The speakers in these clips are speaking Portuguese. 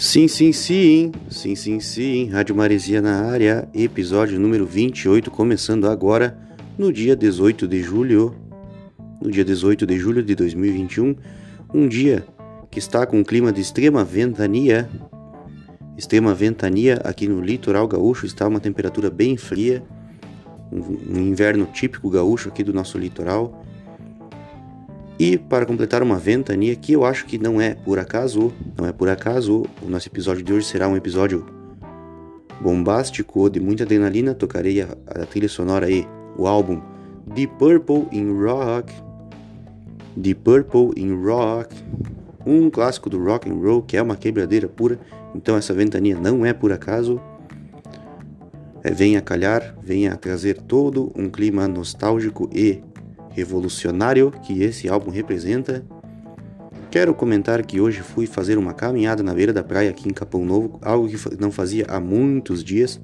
Sim, sim, sim, sim, sim, sim, Rádio Maresia na área, episódio número 28, começando agora, no dia 18 de julho, no dia 18 de julho de 2021, um dia que está com um clima de extrema ventania, extrema ventania aqui no litoral gaúcho, está uma temperatura bem fria, um, um inverno típico gaúcho aqui do nosso litoral, e para completar uma ventania que eu acho que não é por acaso, não é por acaso, o nosso episódio de hoje será um episódio bombástico, de muita adrenalina. Tocarei a, a trilha sonora aí, o álbum The Purple in Rock, The Purple in Rock, um clássico do rock and roll que é uma quebradeira pura. Então essa ventania não é por acaso. É, venha calhar, venha trazer todo um clima nostálgico e revolucionário que esse álbum representa. Quero comentar que hoje fui fazer uma caminhada na beira da praia aqui em Capão Novo, algo que não fazia há muitos dias,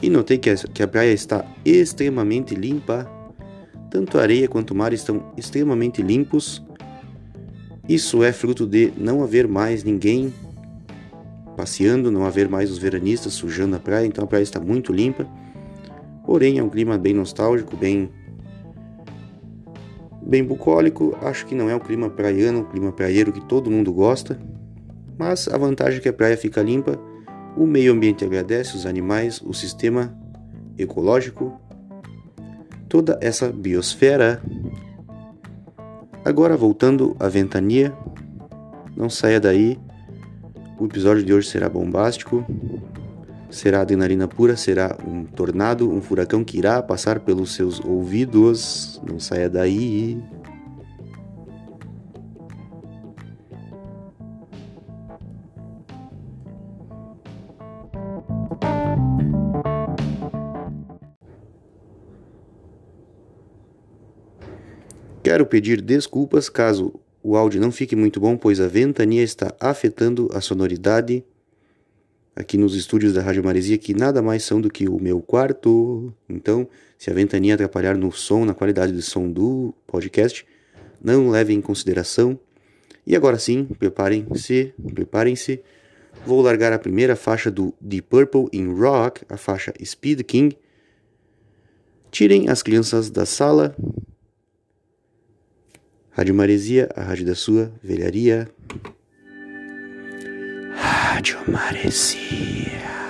e notei que a, praia está extremamente limpa, tanto a areia quanto o mar estão extremamente limpos. Isso é fruto de não haver mais ninguém passeando, não haver mais os veranistas sujando a praia, então a praia está muito limpa. Porém, é um clima bem nostálgico, bem bem bucólico, acho que não é um clima praiano, um clima praieiro que todo mundo gosta, mas a vantagem é que a praia fica limpa, o meio ambiente agradece, os animais, o sistema ecológico, toda essa biosfera. Agora voltando à ventania, não saia daí, o episódio de hoje será bombástico, será adrenalina pura, será um tornado, um furacão que irá passar pelos seus ouvidos. Não saia daí. Quero pedir desculpas caso o áudio não fique muito bom, pois a ventania está afetando a sonoridade aqui nos estúdios da Rádio Maresia, que nada mais são do que o meu quarto. Então, se a ventania atrapalhar no som, na qualidade do som do podcast, não leve em consideração. E agora sim, preparem-se, preparem-se. Vou largar a primeira faixa do The Purple in Rock, a faixa Speed King. Tirem as crianças da sala. Rádio Maresia, a rádio da sua velharia. Rádio Maresia.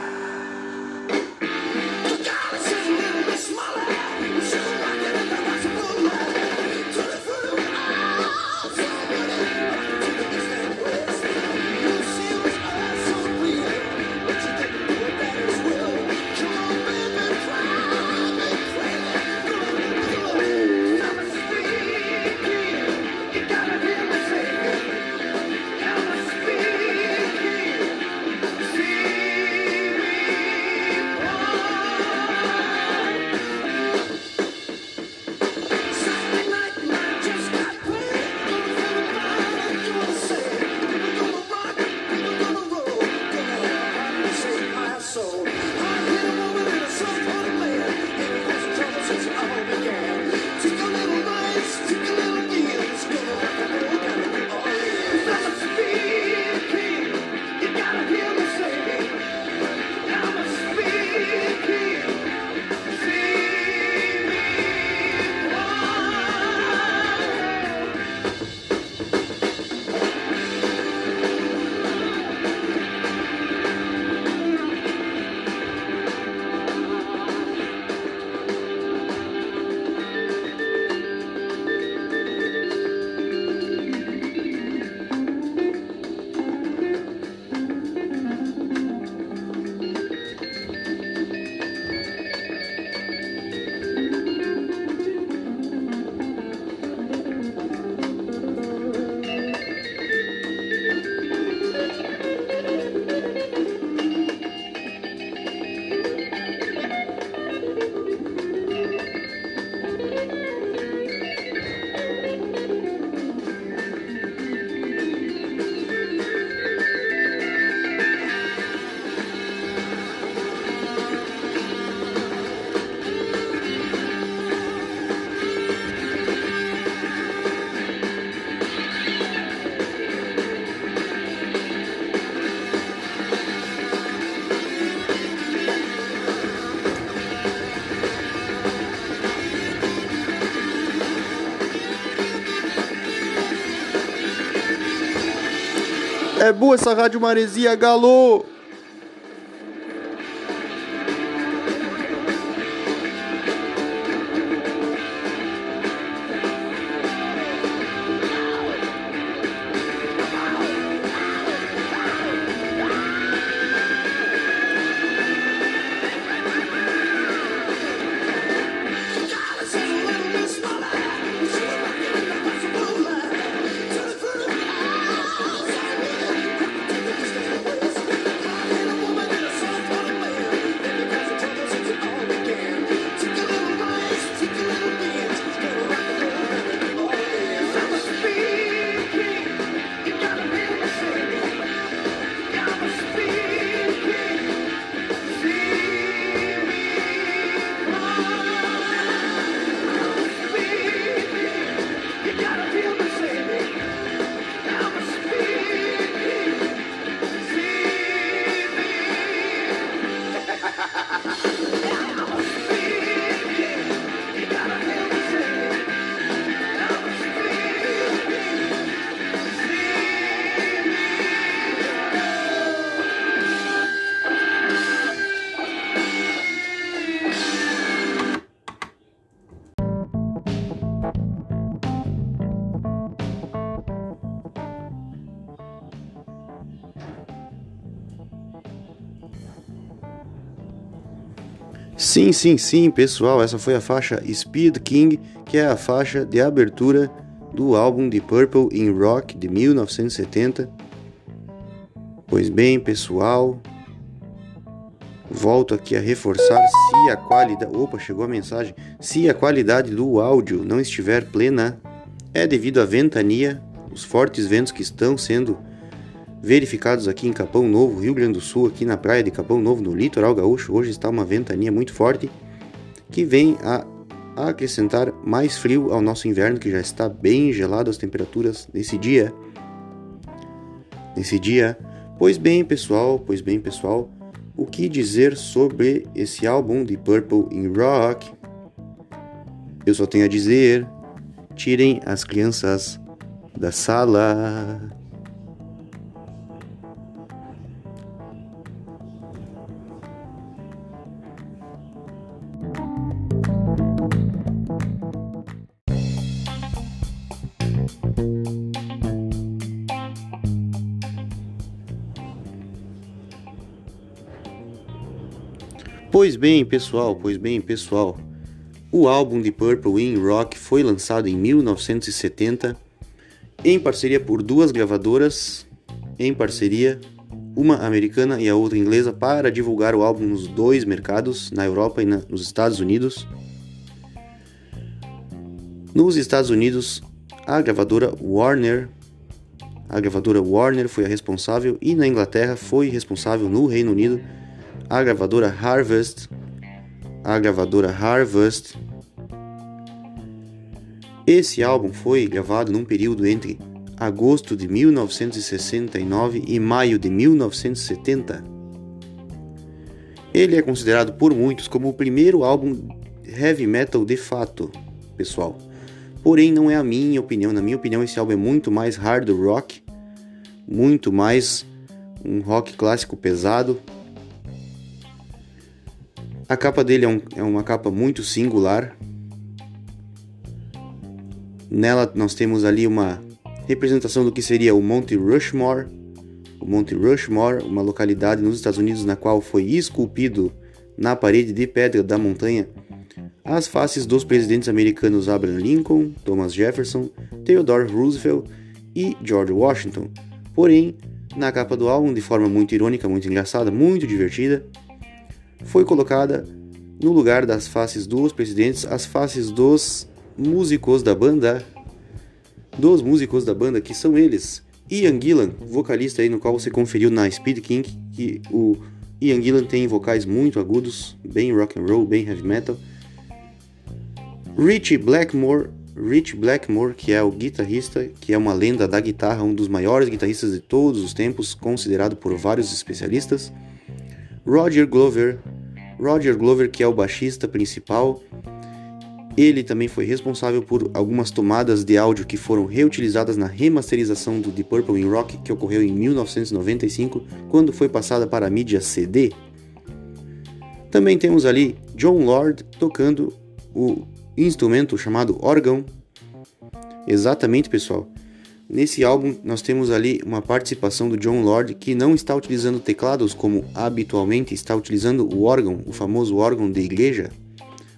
É boa essa rádio maresia, galo! Sim, sim, sim, pessoal, essa foi a faixa Speed King, que é a faixa de abertura do álbum de Purple in Rock de 1970. Pois bem, pessoal, volto aqui a reforçar se a qualidade, opa, chegou a mensagem, se a qualidade do áudio não estiver plena, é devido à ventania, os fortes ventos que estão sendo verificados aqui em Capão Novo, Rio Grande do Sul, aqui na praia de Capão Novo, no litoral gaúcho. Hoje está uma ventania muito forte que vem a acrescentar mais frio ao nosso inverno, que já está bem gelado as temperaturas nesse dia. Nesse dia, pois bem, pessoal, pois bem, pessoal, o que dizer sobre esse álbum de Purple in Rock? Eu só tenho a dizer: tirem as crianças da sala. Pois bem, pessoal, pois bem, pessoal. O álbum de Purple in Rock foi lançado em 1970 em parceria por duas gravadoras, em parceria, uma americana e a outra inglesa, para divulgar o álbum nos dois mercados, na Europa e na, nos Estados Unidos. Nos Estados Unidos, a gravadora Warner, a gravadora Warner foi a responsável e na Inglaterra foi responsável no Reino Unido a gravadora Harvest, a gravadora Harvest. Esse álbum foi gravado num período entre agosto de 1969 e maio de 1970. Ele é considerado por muitos como o primeiro álbum heavy metal de fato, pessoal. Porém, não é a minha opinião. Na minha opinião, esse álbum é muito mais hard rock, muito mais um rock clássico pesado, a capa dele é, um, é uma capa muito singular. Nela nós temos ali uma representação do que seria o Monte Rushmore. O Monte Rushmore, uma localidade nos Estados Unidos na qual foi esculpido na parede de pedra da montanha as faces dos presidentes americanos Abraham Lincoln, Thomas Jefferson, Theodore Roosevelt e George Washington. Porém, na capa do álbum, de forma muito irônica, muito engraçada, muito divertida, foi colocada no lugar das faces dos presidentes as faces dos músicos da banda, dos músicos da banda que são eles, Ian Gillan, vocalista aí no qual você conferiu na Speed King, que o Ian Gillan tem vocais muito agudos, bem rock and roll, bem heavy metal. Rich Blackmore, Rich Blackmore, que é o guitarrista, que é uma lenda da guitarra, um dos maiores guitarristas de todos os tempos, considerado por vários especialistas. Roger Glover, Roger Glover, que é o baixista principal. Ele também foi responsável por algumas tomadas de áudio que foram reutilizadas na remasterização do Deep Purple in Rock que ocorreu em 1995, quando foi passada para a mídia CD. Também temos ali John Lord tocando o instrumento chamado órgão. Exatamente, pessoal. Nesse álbum nós temos ali uma participação do John Lord que não está utilizando teclados como habitualmente, está utilizando o órgão, o famoso órgão de igreja,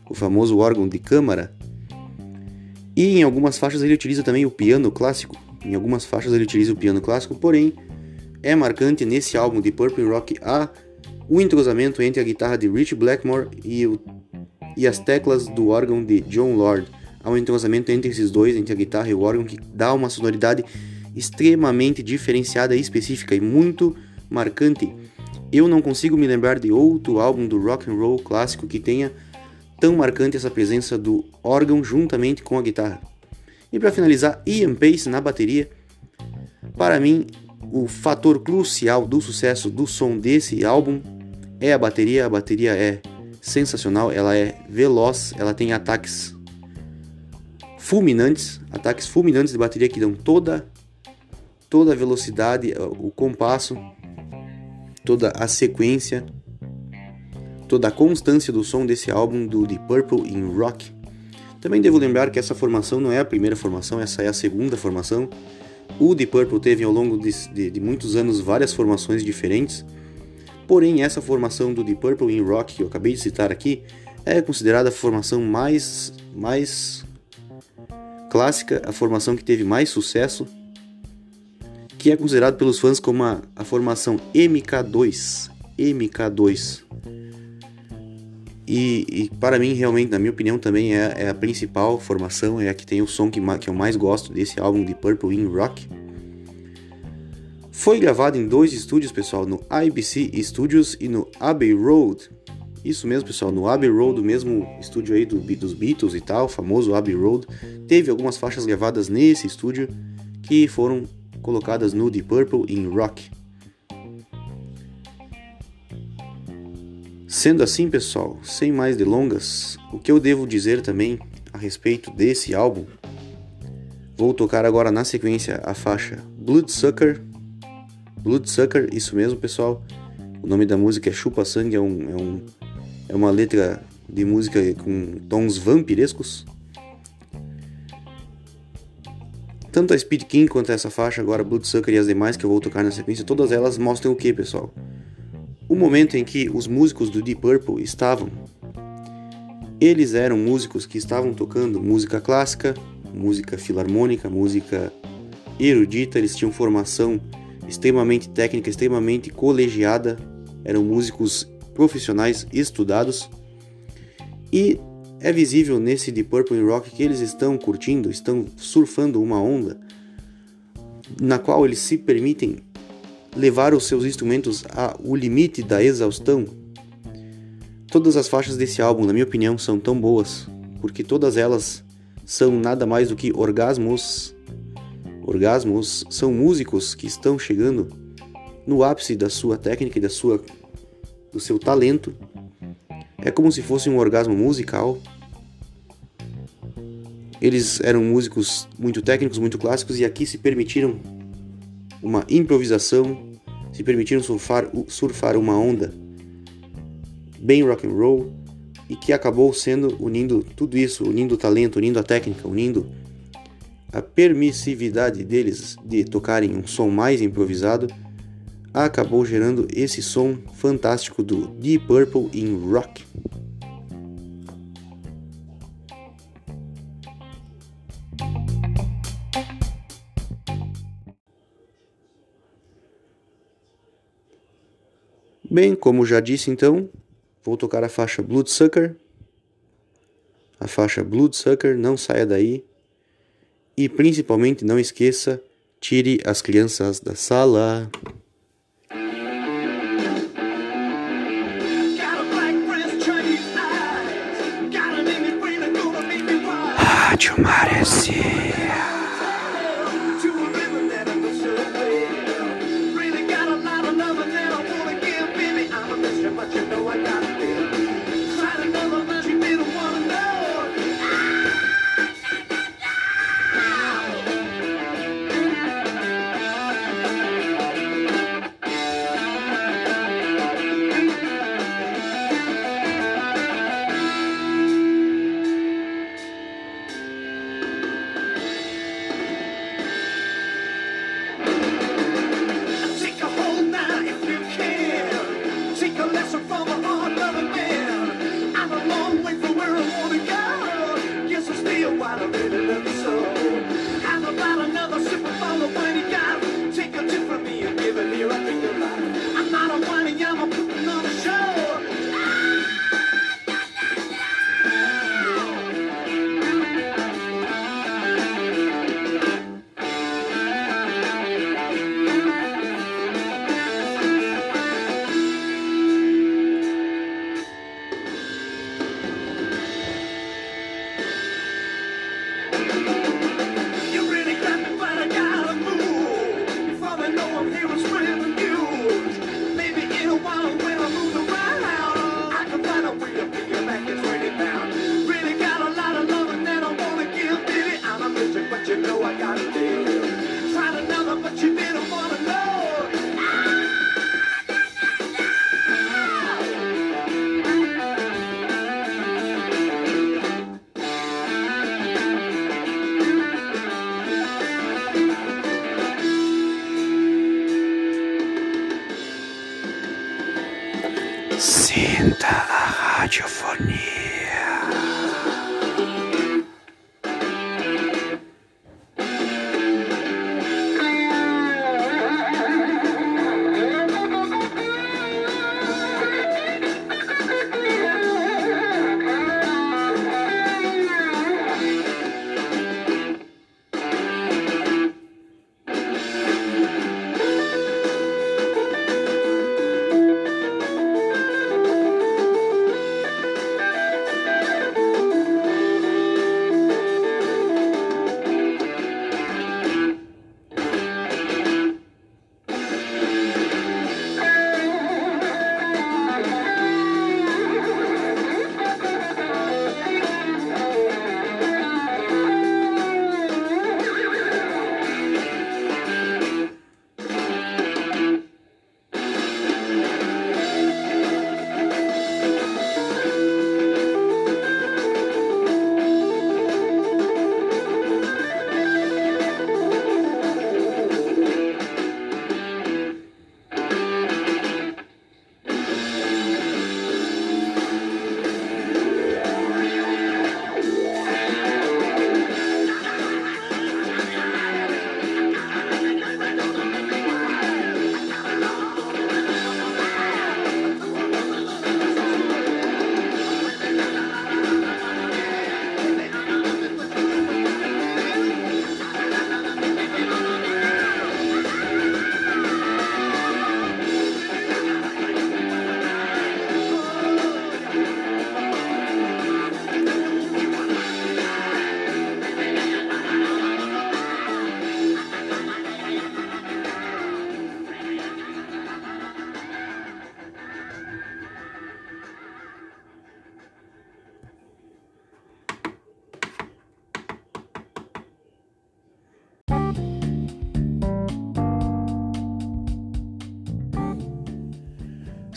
o famoso órgão de câmara. E em algumas faixas ele utiliza também o piano clássico. Em algumas faixas ele utiliza o piano clássico, porém é marcante nesse álbum de Purple Rock a o entrosamento entre a guitarra de Rich Blackmore e, o, e as teclas do órgão de John Lord há um entrosamento entre esses dois, entre a guitarra e o órgão, que dá uma sonoridade extremamente diferenciada e específica e muito marcante. Eu não consigo me lembrar de outro álbum do rock and roll clássico que tenha tão marcante essa presença do órgão juntamente com a guitarra. E para finalizar, Ian Pace na bateria. Para mim, o fator crucial do sucesso do som desse álbum é a bateria. A bateria é sensacional, ela é veloz, ela tem ataques fulminantes, ataques fulminantes de bateria que dão toda toda a velocidade, o compasso, toda a sequência, toda a constância do som desse álbum do The Purple in Rock. Também devo lembrar que essa formação não é a primeira formação, essa é a segunda formação. O The Purple teve ao longo de, de, de muitos anos várias formações diferentes, porém essa formação do The Purple in Rock que eu acabei de citar aqui é considerada a formação mais mais clássica, a formação que teve mais sucesso, que é considerado pelos fãs como a, a formação MK2. MK2. E, e, para mim, realmente, na minha opinião, também é, é, a principal formação, é a que tem o som que, que eu mais gosto desse álbum de Purple in Rock. Foi gravado em dois estúdios, pessoal, no IBC Studios e no Abbey Road, isso mesmo, pessoal, no Abbey Road, o mesmo estúdio aí do, dos Beatles e tal, famoso Abbey Road, teve algumas faixas gravadas nesse estúdio que foram colocadas no The Purple in Rock. Sendo assim, pessoal, sem mais delongas, o que eu devo dizer também a respeito desse álbum? Vou tocar agora na sequência a faixa Bloodsucker. Bloodsucker, isso mesmo, pessoal. O nome da música é Chupa Sangue, é um, é um é uma letra de música com tons vampirescos. Tanto a Speed King quanto essa faixa, agora Bloodsucker e as demais que eu vou tocar na sequência, todas elas mostram o que, pessoal? O momento em que os músicos do Deep Purple estavam. Eles eram músicos que estavam tocando música clássica, música filarmônica, música erudita, eles tinham formação extremamente técnica, extremamente colegiada, eram músicos profissionais estudados e é visível nesse The Purple Rock que eles estão curtindo, estão surfando uma onda na qual eles se permitem levar os seus instrumentos ao limite da exaustão. Todas as faixas desse álbum, na minha opinião, são tão boas, porque todas elas são nada mais do que orgasmos. Orgasmos são músicos que estão chegando no ápice da sua técnica e da sua do seu talento. É como se fosse um orgasmo musical. Eles eram músicos muito técnicos, muito clássicos e aqui se permitiram uma improvisação, se permitiram surfar, surfar uma onda bem rock and roll e que acabou sendo unindo tudo isso, unindo o talento, unindo a técnica, unindo a permissividade deles de tocarem um som mais improvisado acabou gerando esse som fantástico do Deep Purple in Rock. Bem, como já disse então, vou tocar a faixa Bloodsucker. A faixa Bloodsucker, não saia daí. E principalmente não esqueça, tire as crianças da sala. Rádio Maresia.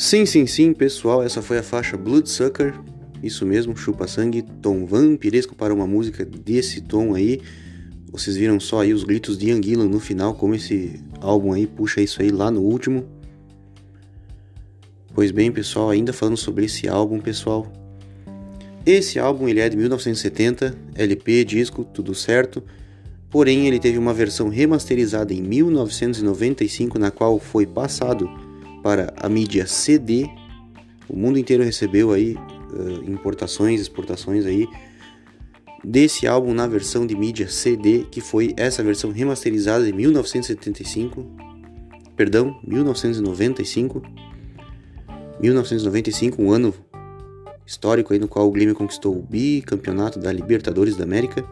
Sim, sim, sim, pessoal, essa foi a faixa Bloodsucker, isso mesmo, chupa sangue, tom vampiresco para uma música desse tom aí. Vocês viram só aí os gritos de Anguila no final, como esse álbum aí puxa isso aí lá no último. Pois bem, pessoal, ainda falando sobre esse álbum, pessoal. Esse álbum ele é de 1970, LP, disco, tudo certo. Porém, ele teve uma versão remasterizada em 1995, na qual foi passado para a mídia CD. O mundo inteiro recebeu aí uh, importações, exportações aí desse álbum na versão de mídia CD, que foi essa versão remasterizada de 1975, perdão, 1995. 1995, um ano histórico aí no qual o Grêmio conquistou o bicampeonato da Libertadores da América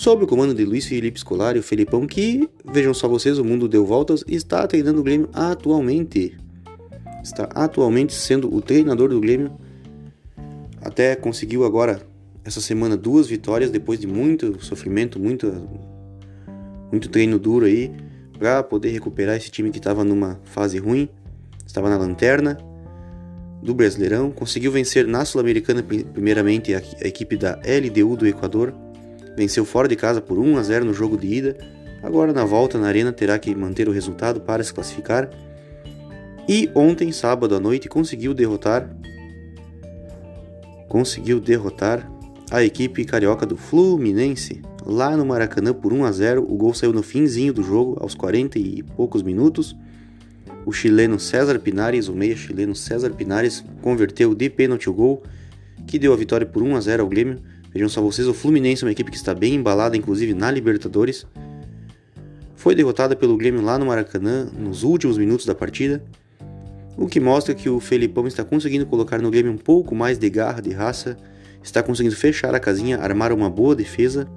sob o comando de Luiz Felipe Scolari, o Felipão, que, vejam só vocês, o mundo deu voltas está treinando o Grêmio atualmente. Está atualmente sendo o treinador do Grêmio. Até conseguiu agora, essa semana, duas vitórias depois de muito sofrimento, muito, muito treino duro aí, para poder recuperar esse time que estava numa fase ruim, estava na lanterna do Brasileirão. Conseguiu vencer na Sul-Americana, primeiramente, a equipe da LDU do Equador Venceu fora de casa por 1 a 0 no jogo de ida. Agora na volta na arena terá que manter o resultado para se classificar. E ontem, sábado à noite, conseguiu derrotar conseguiu derrotar a equipe carioca do Fluminense lá no Maracanã por 1 a 0. O gol saiu no finzinho do jogo, aos 40 e poucos minutos. O chileno César Pinares, o meia chileno César Pinares, converteu de pênalti o gol, que deu a vitória por 1 a 0 ao Grêmio. Vejam só vocês, o Fluminense é uma equipe que está bem embalada, inclusive na Libertadores. Foi derrotada pelo Grêmio lá no Maracanã nos últimos minutos da partida, o que mostra que o Felipão está conseguindo colocar no Grêmio um pouco mais de garra, de raça, está conseguindo fechar a casinha, armar uma boa defesa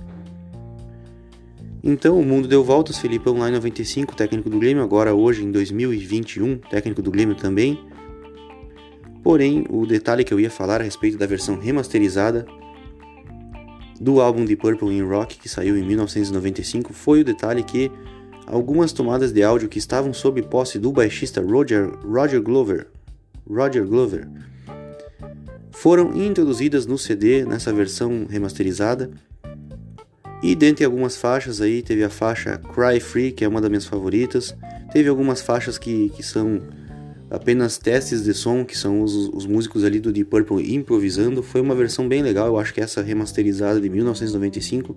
então o mundo deu voltas, Felipão lá em 95, técnico do Grêmio, agora hoje em 2021, técnico do Grêmio também. Porém, o detalhe que eu ia falar a respeito da versão remasterizada do álbum de Purple in Rock, que saiu em 1995, foi o detalhe que algumas tomadas de áudio que estavam sob posse do baixista Roger, Roger Glover, Roger Glover foram introduzidas no CD nessa versão remasterizada e dentre algumas faixas aí, teve a faixa Cry Free, que é uma das minhas favoritas. Teve algumas faixas que, que são apenas testes de som, que são os, os músicos ali do Deep Purple improvisando. Foi uma versão bem legal, eu acho que essa remasterizada de 1995.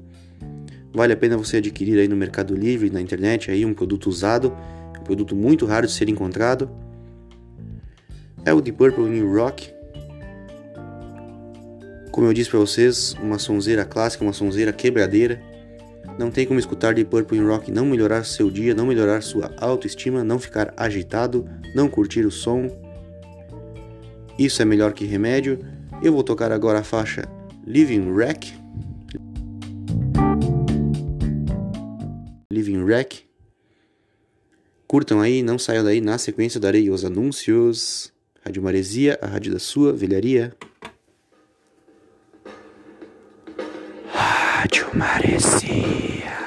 Vale a pena você adquirir aí no Mercado Livre, na internet, aí um produto usado, um produto muito raro de ser encontrado. É o Deep Purple New Rock, como eu disse para vocês, uma sonzeira clássica, uma sonzeira quebradeira. Não tem como escutar de Purple Rock não melhorar seu dia, não melhorar sua autoestima, não ficar agitado, não curtir o som. Isso é melhor que remédio. Eu vou tocar agora a faixa Living Wreck. Living Wreck. Curtam aí, não saiam daí, na sequência darei os anúncios. Rádio Maresia, a rádio da sua velharia. Rádio Maresia.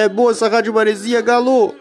É boa essa rádio maresia, galo!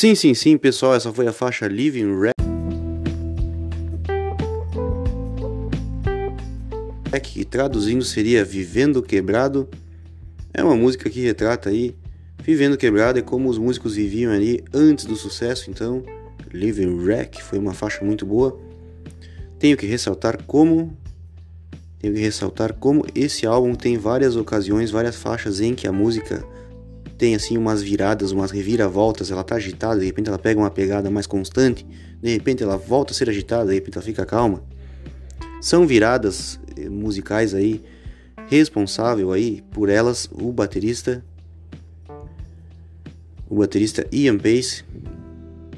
Sim, sim, sim, pessoal, essa foi a faixa Living Wreck. Que traduzindo seria Vivendo Quebrado. É uma música que retrata aí Vivendo Quebrado é como os músicos viviam ali antes do sucesso, então Living Wreck foi uma faixa muito boa. Tenho que ressaltar como tenho que ressaltar como esse álbum tem várias ocasiões, várias faixas em que a música tem assim umas viradas, umas reviravoltas, ela tá agitada, de repente ela pega uma pegada mais constante, de repente ela volta a ser agitada, de repente ela fica calma. São viradas eh, musicais aí, responsável aí por elas o baterista o baterista Ian Pace,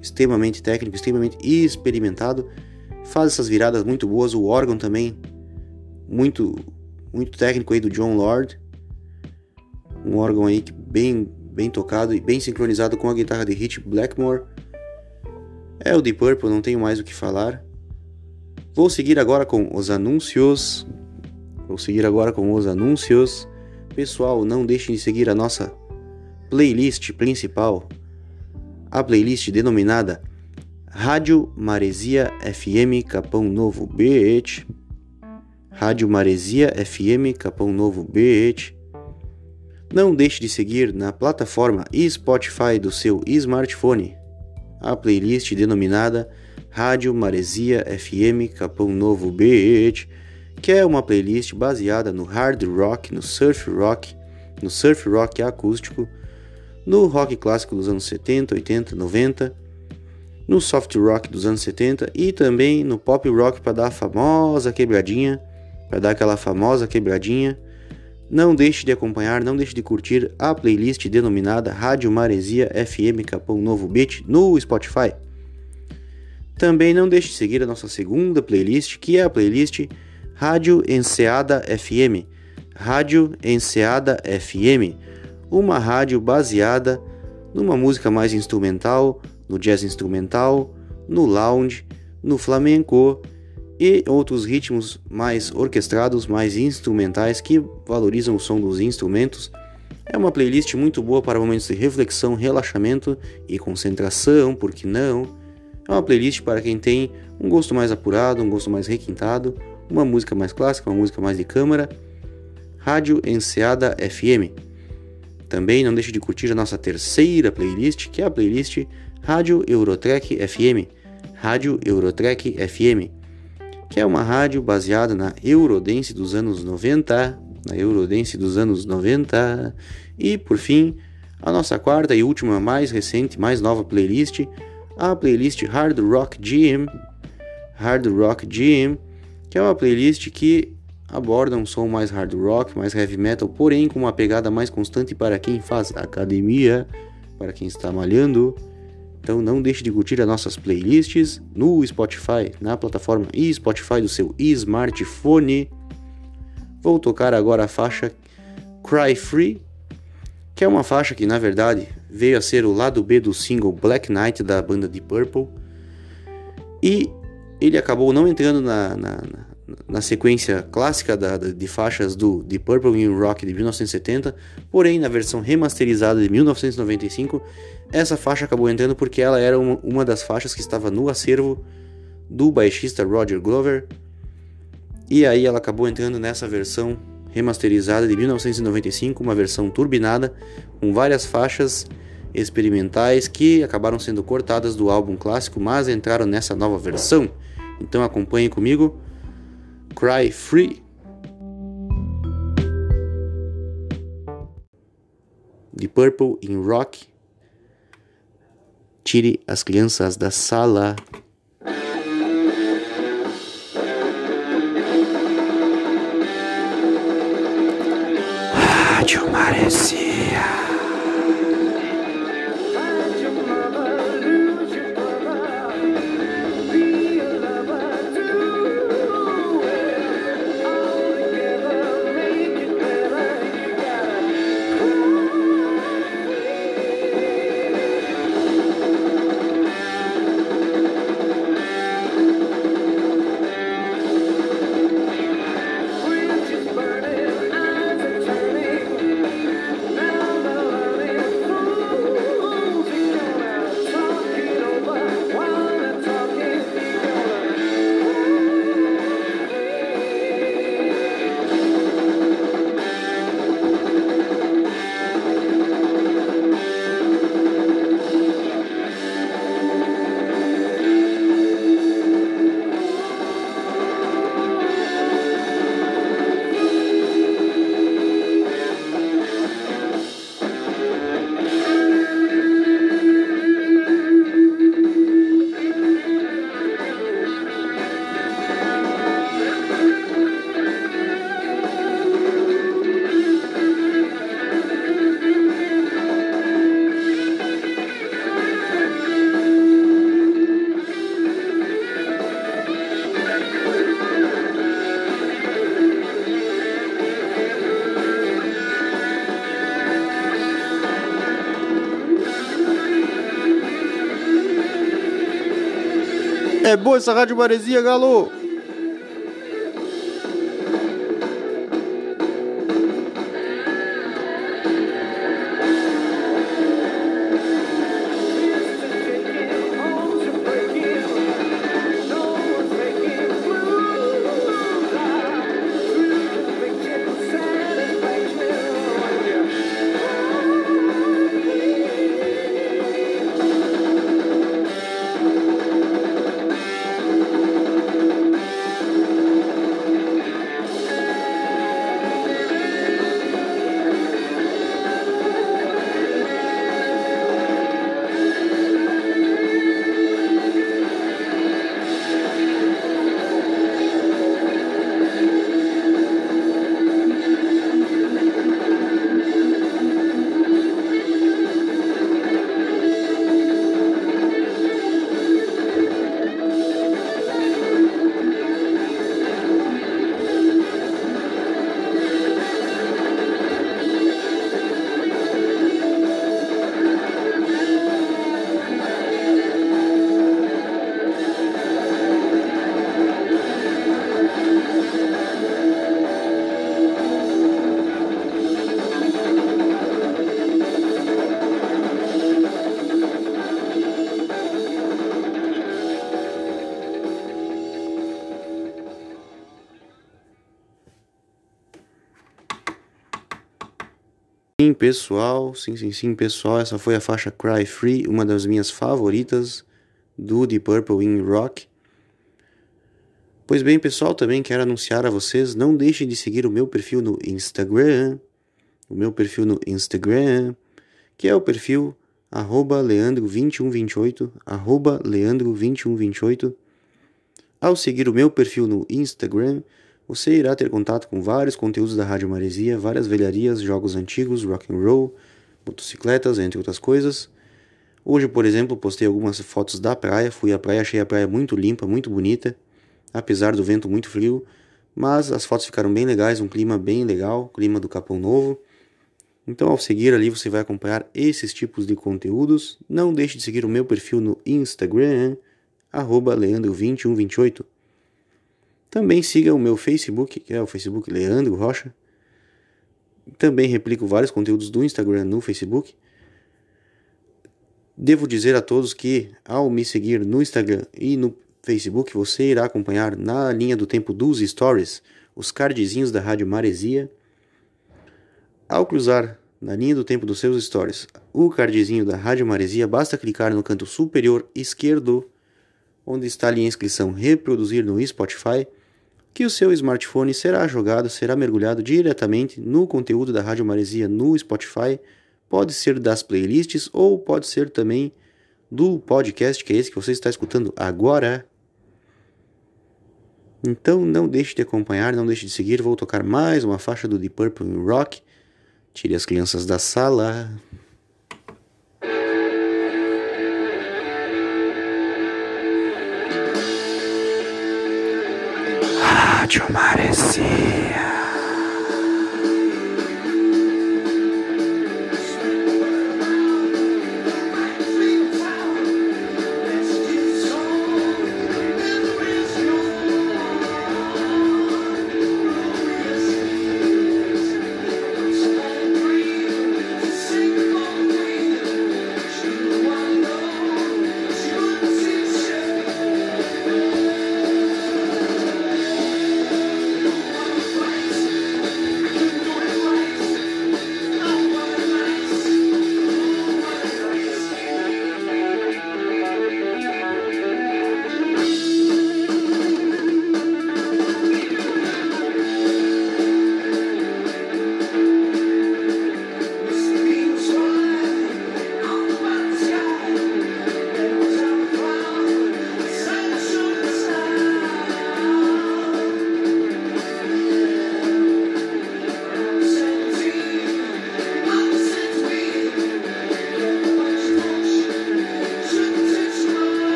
extremamente técnico, extremamente experimentado, faz essas viradas muito boas, o órgão também muito muito técnico aí do John Lord, um órgão aí que bem bem tocado e bem sincronizado com a guitarra de Rich Blackmore. É o Deep Purple, não tenho mais o que falar. Vou seguir agora com os anúncios. Vou seguir agora com os anúncios. Pessoal, não deixem de seguir a nossa playlist principal, a playlist denominada Rádio Maresia FM Capão Novo BH. Rádio Maresia FM Capão Novo BH. Não deixe de seguir na plataforma Spotify do seu smartphone. A playlist denominada Rádio Maresia FM Capão Novo BH, que é uma playlist baseada no hard rock, no surf rock, no surf rock acústico, no rock clássico dos anos 70, 80, 90, no soft rock dos anos 70 e também no pop rock para dar a famosa quebradinha, para dar aquela famosa quebradinha não deixe de acompanhar, não deixe de curtir a playlist denominada Rádio Maresia FM Capão Novo Beat no Spotify. Também não deixe de seguir a nossa segunda playlist, que é a playlist Rádio Enseada FM. Rádio Enseada FM, uma rádio baseada numa música mais instrumental, no jazz instrumental, no lounge, no flamenco e outros ritmos mais orquestrados, mais instrumentais que valorizam o som dos instrumentos. É uma playlist muito boa para momentos de reflexão, relaxamento e concentração, por que não? É uma playlist para quem tem um gosto mais apurado, um gosto mais requintado, uma música mais clássica, uma música mais de câmara. Rádio Enseada FM. Também não deixe de curtir a nossa terceira playlist, que é a playlist Rádio Eurotrek FM. Rádio Eurotrek FM que é uma rádio baseada na Eurodance dos anos 90, na Eurodance dos anos 90. E por fim, a nossa quarta e última, mais recente, mais nova playlist, a playlist Hard Rock Gym, Hard Rock Gym, que é uma playlist que aborda um som mais hard rock, mais heavy metal, porém com uma pegada mais constante para quem faz academia, para quem está malhando. Então não deixe de curtir as nossas playlists no Spotify, na plataforma e Spotify do seu smartphone. Vou tocar agora a faixa Cry Free, que é uma faixa que na verdade veio a ser o lado B do single Black Knight da banda de Purple. E ele acabou não entrando na, na, na sequência clássica da, de faixas do The Purple in Rock de 1970, porém na versão remasterizada de 1995, essa faixa acabou entrando porque ela era uma, uma das faixas que estava no acervo do baixista Roger Glover, e aí ela acabou entrando nessa versão remasterizada de 1995, uma versão turbinada com várias faixas experimentais que acabaram sendo cortadas do álbum clássico, mas entraram nessa nova versão. Então acompanhe comigo. Cry Free. The Purple in Rock. Tire as crianças da sala. Rádio Maresia. Boa essa rádio maresia, galo! Pessoal, sim, sim, sim, pessoal, essa foi a faixa Cry Free, uma das minhas favoritas do Deep Purple in Rock. Pois bem, pessoal, também quero anunciar a vocês, não deixem de seguir o meu perfil no Instagram, o meu perfil no Instagram, que é o perfil arroba leandro2128, arroba leandro2128. Ao seguir o meu perfil no Instagram, você irá ter contato com vários conteúdos da Rádio Maresia, várias velharias, jogos antigos, rock and roll, motocicletas, entre outras coisas. Hoje, por exemplo, postei algumas fotos da praia, fui à praia, achei a praia muito limpa, muito bonita, apesar do vento muito frio, mas as fotos ficaram bem legais, um clima bem legal, clima do Capão Novo. Então, ao seguir ali, você vai acompanhar esses tipos de conteúdos. Não deixe de seguir o meu perfil no Instagram, leandro2128. Também siga o meu Facebook, que é o Facebook Leandro Rocha. Também replico vários conteúdos do Instagram no Facebook. Devo dizer a todos que, ao me seguir no Instagram e no Facebook, você irá acompanhar na linha do tempo dos stories os cardzinhos da Rádio Maresia. Ao cruzar na linha do tempo dos seus stories o cardzinho da Rádio Maresia, basta clicar no canto superior esquerdo, onde está a inscrição reproduzir no Spotify que o seu smartphone será jogado, será mergulhado diretamente no conteúdo da Rádio Maresia no Spotify. Pode ser das playlists ou pode ser também do podcast, que é esse que você está escutando agora. Então não deixe de acompanhar, não deixe de seguir. Vou tocar mais uma faixa do Deep Purple Rock. Tire as crianças da sala. Rádio Maresia.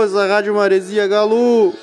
É boa essa rádio Maresia Galo!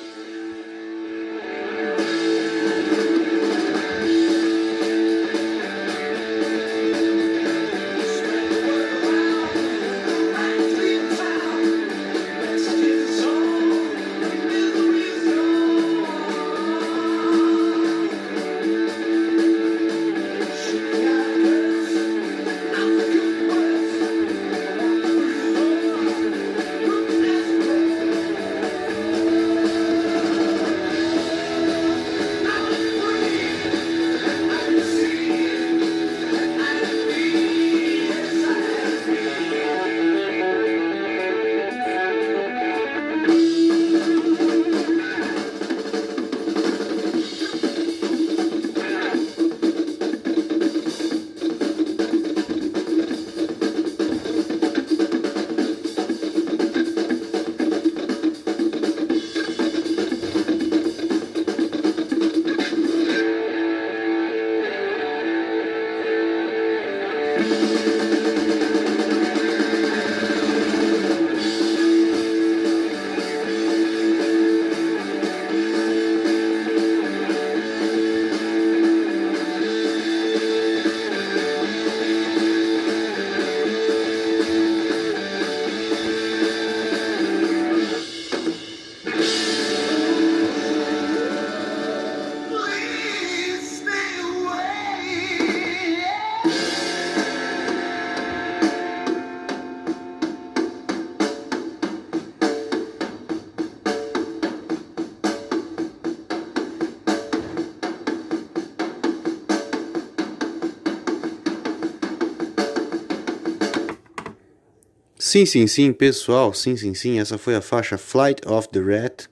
Sim, sim, sim, pessoal, sim, sim, sim, essa foi a faixa Flight of the Rat.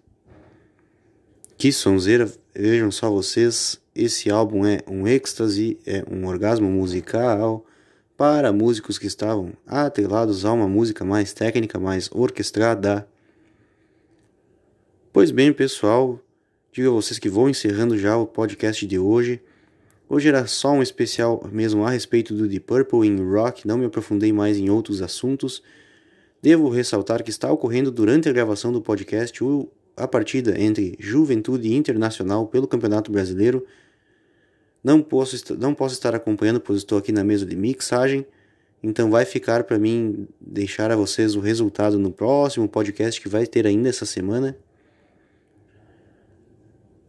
Que sonzeira, vejam só vocês, esse álbum é um êxtase, é um orgasmo musical para músicos que estavam atrelados a uma música mais técnica, mais orquestrada. Pois bem, pessoal, digo a vocês que vou encerrando já o podcast de hoje. Hoje era só um especial mesmo a respeito do Deep Purple em rock, não me aprofundei mais em outros assuntos. Devo ressaltar que está ocorrendo durante a gravação do podcast a partida entre Juventude Internacional pelo Campeonato Brasileiro. Não posso, não posso estar acompanhando, pois estou aqui na mesa de mixagem. Então vai ficar para mim deixar a vocês o resultado no próximo podcast que vai ter ainda essa semana.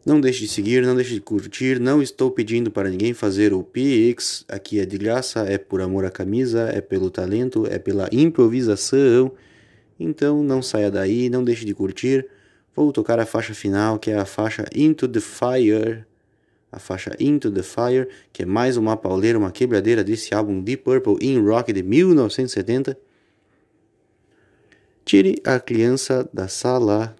Não deixe de seguir, não deixe de curtir. Não estou pedindo para ninguém fazer o PX. Aqui é de graça, é por amor à camisa, é pelo talento, é pela improvisação. Então não saia daí, não deixe de curtir. Vou tocar a faixa final, que é a faixa Into the Fire. A faixa Into the Fire, que é mais uma pauleira, uma quebradeira desse álbum Deep Purple in Rock de 1970. Tire a criança da sala.